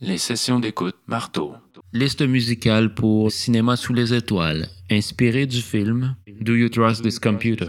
Les sessions d'écoute marteau. Liste musicale pour Cinéma sous les étoiles, inspiré du film Do You Trust This Computer?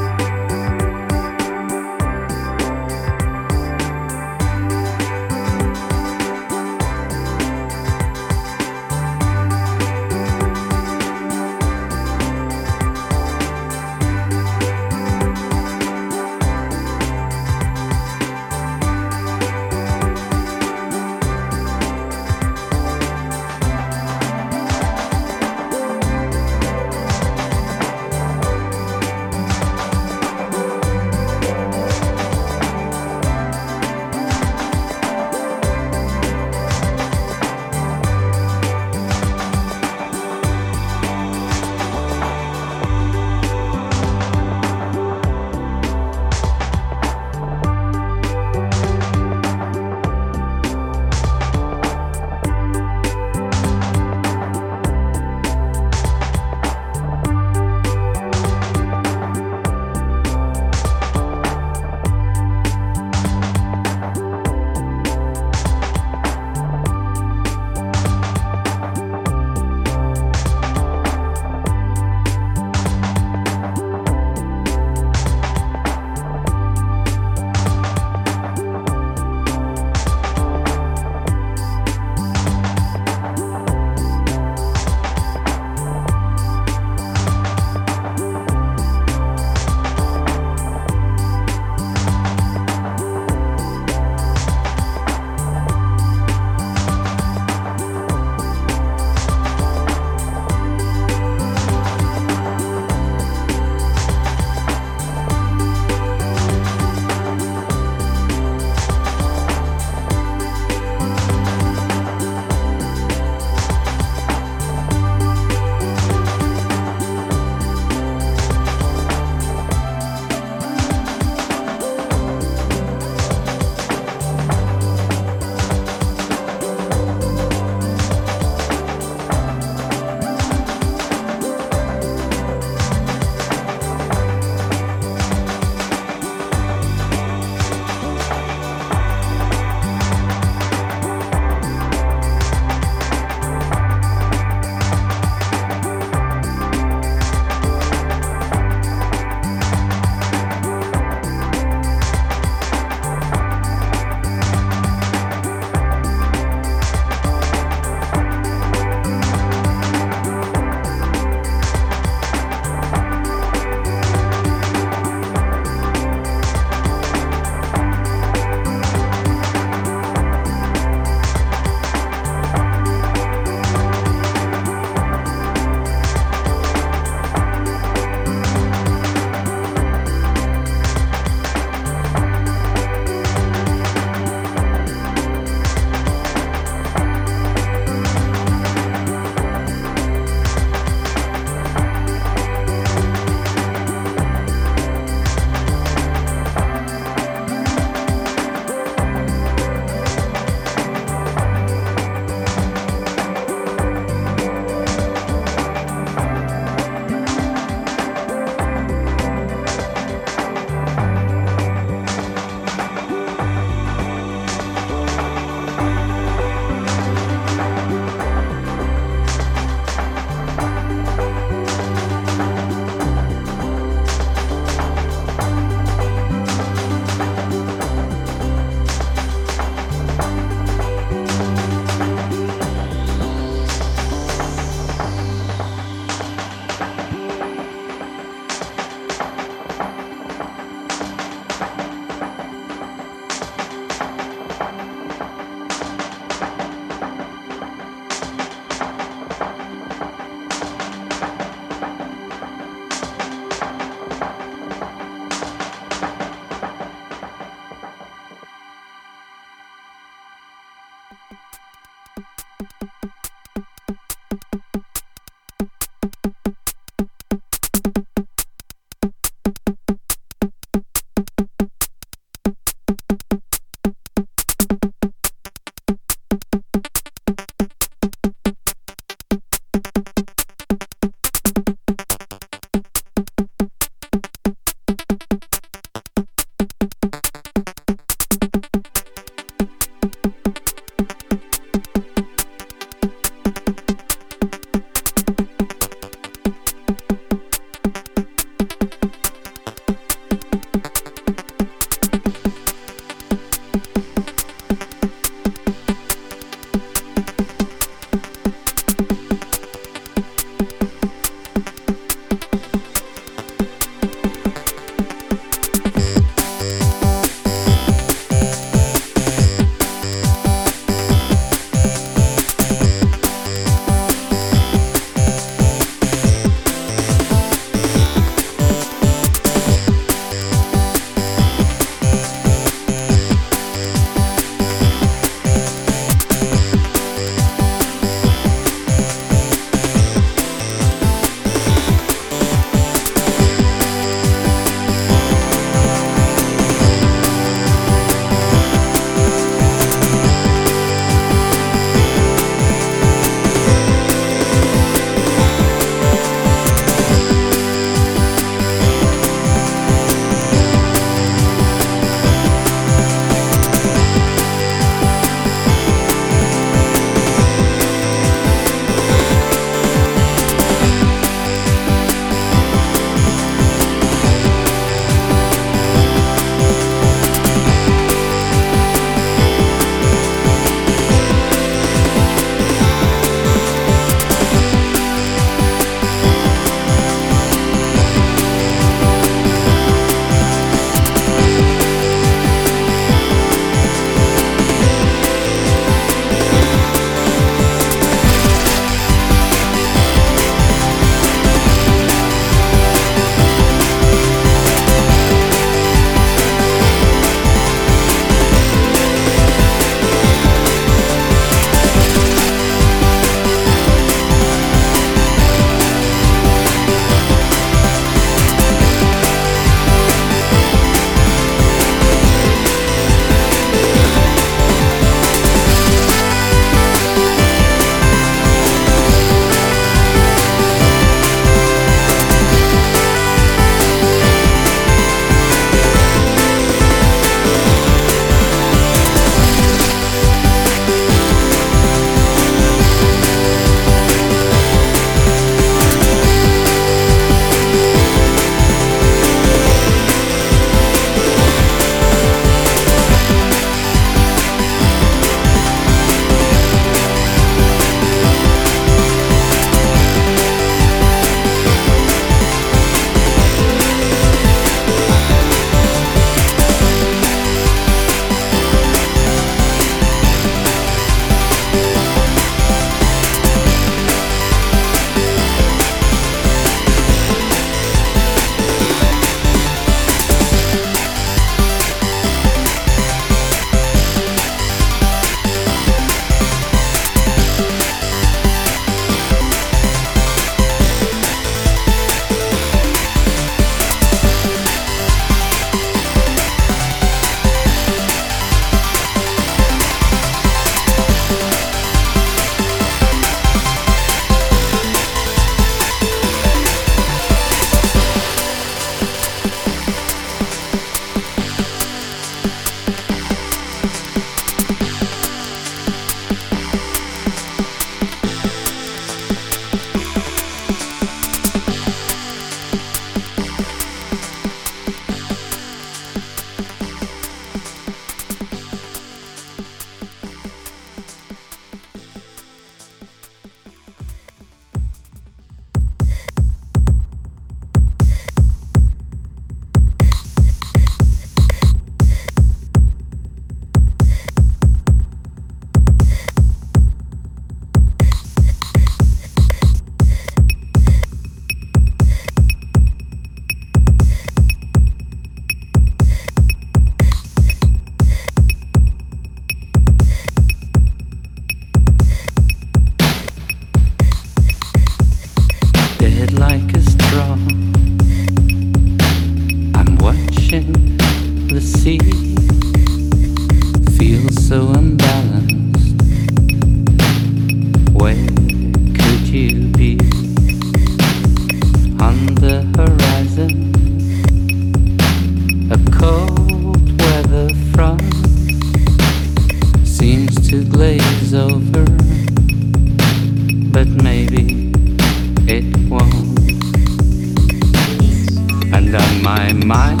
my mind,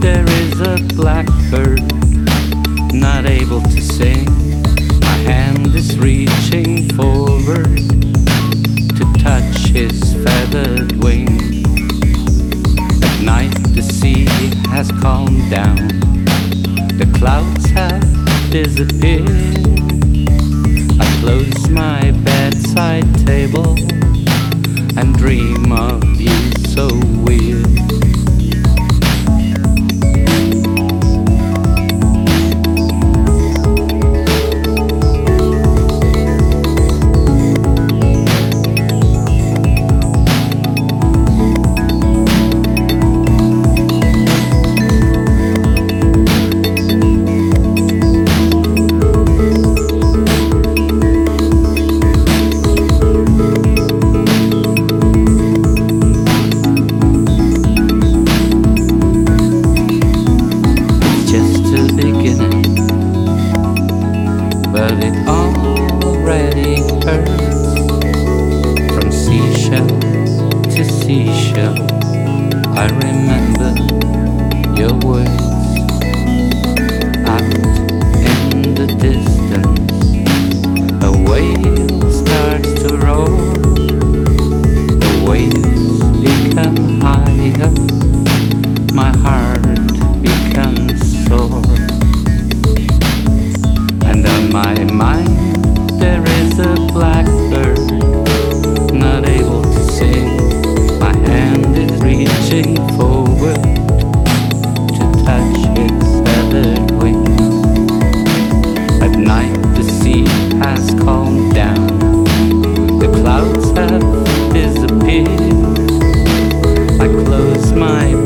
there is a blackbird not able to sing. My hand is reaching forward to touch his feathered wing. At night, the sea has calmed down, the clouds have disappeared. I close my bedside table and dream of you so weird. mine.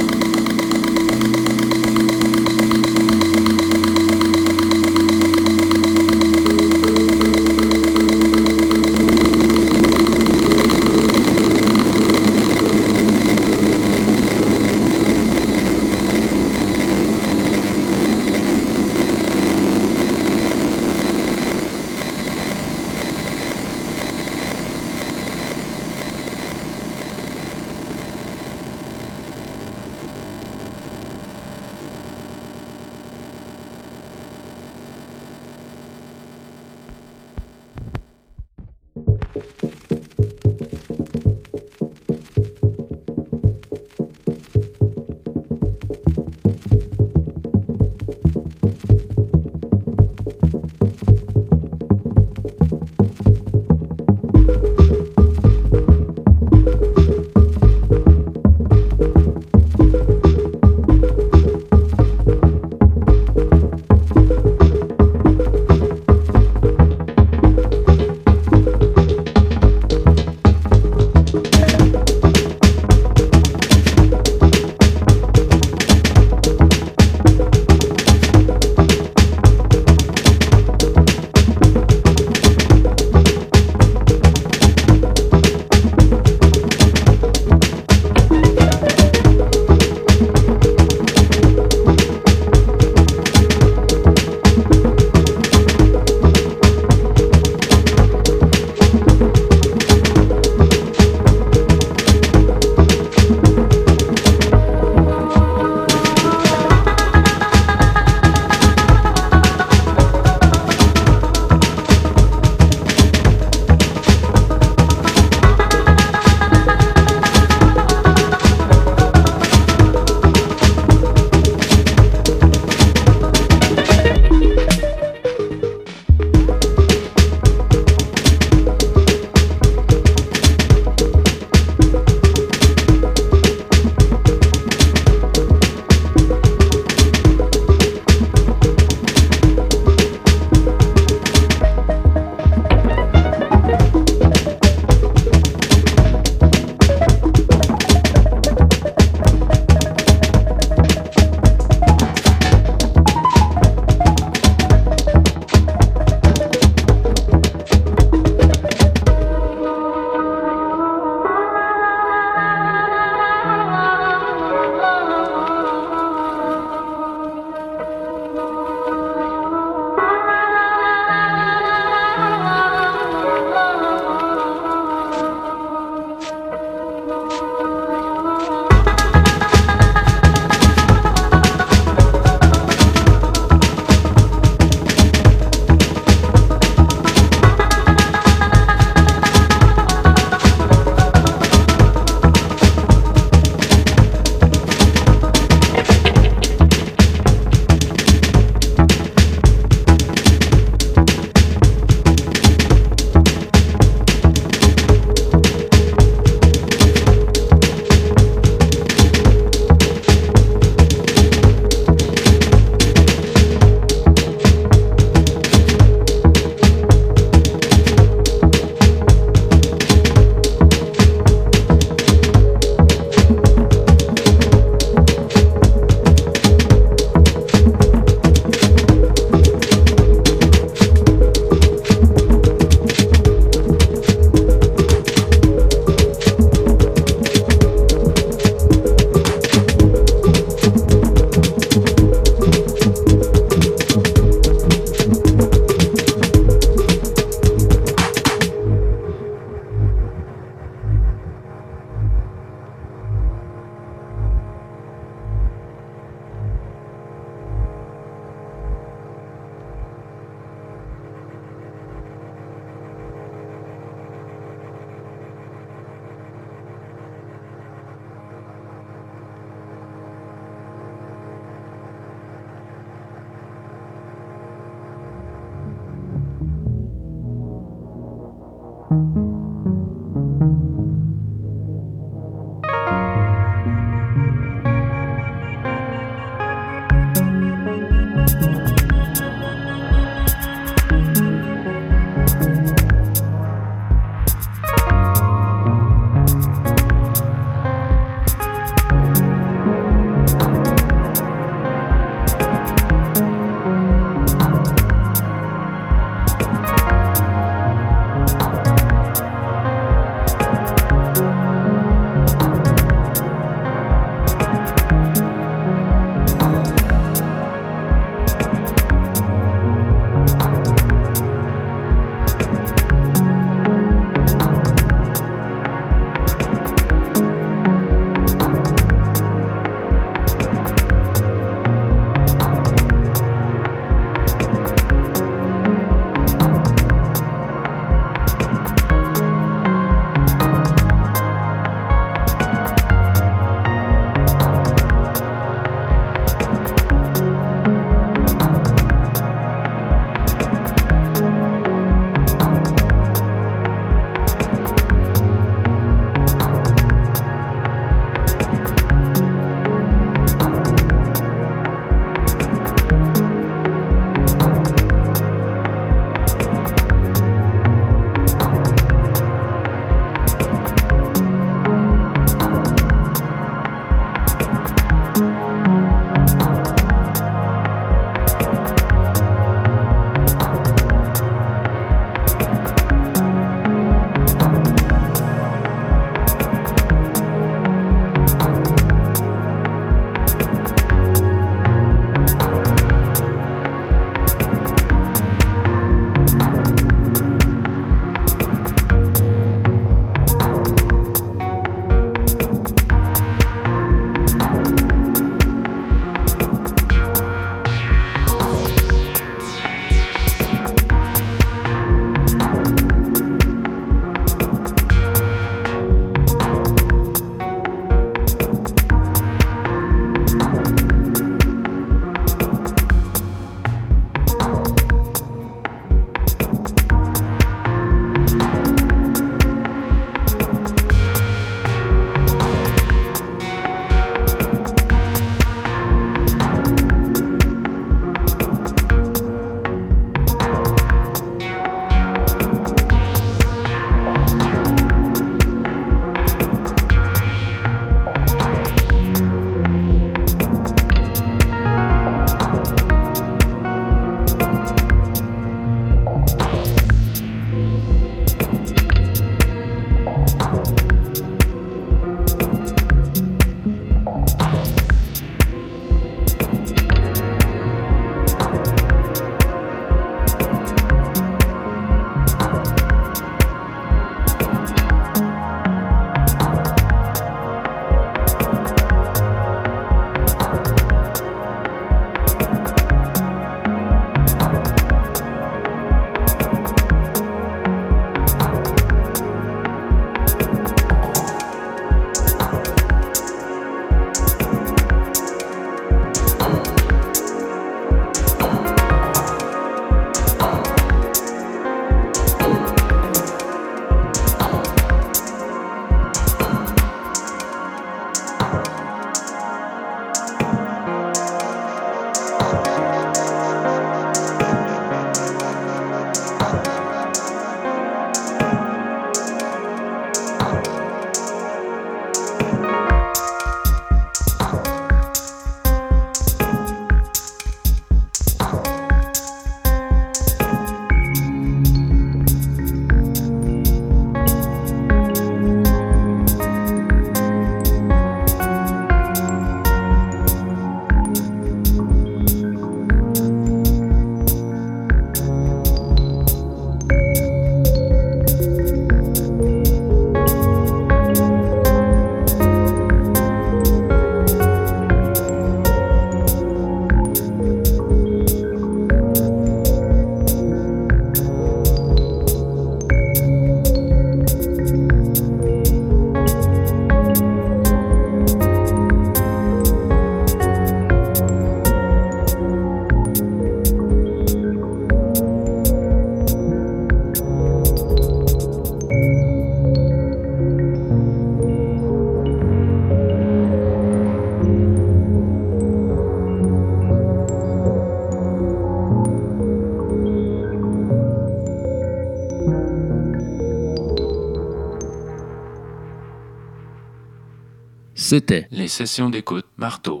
C'était Les sessions d'écoute marteau.